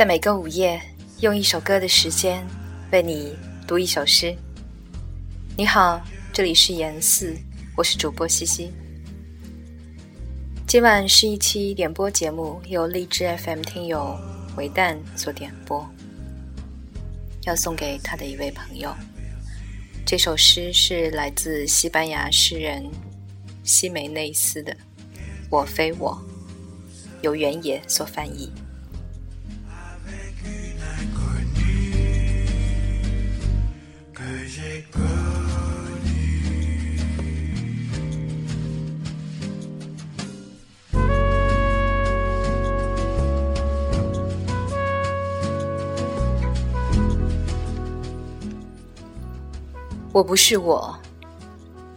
在每个午夜，用一首歌的时间为你读一首诗。你好，这里是言四，我是主播西西。今晚是一期点播节目，由荔枝 FM 听友维蛋所点播，要送给他的一位朋友。这首诗是来自西班牙诗人西梅内斯的《我非我》，由原野所翻译。我不是我，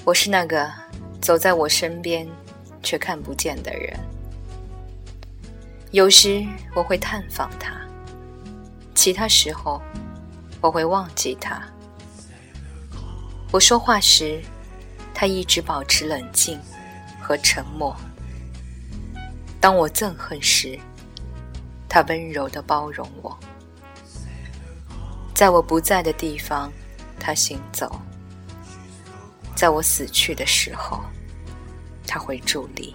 我是那个走在我身边却看不见的人。有时我会探访他，其他时候我会忘记他。我说话时，他一直保持冷静和沉默；当我憎恨时，他温柔的包容我。在我不在的地方。他行走，在我死去的时候，他会伫立。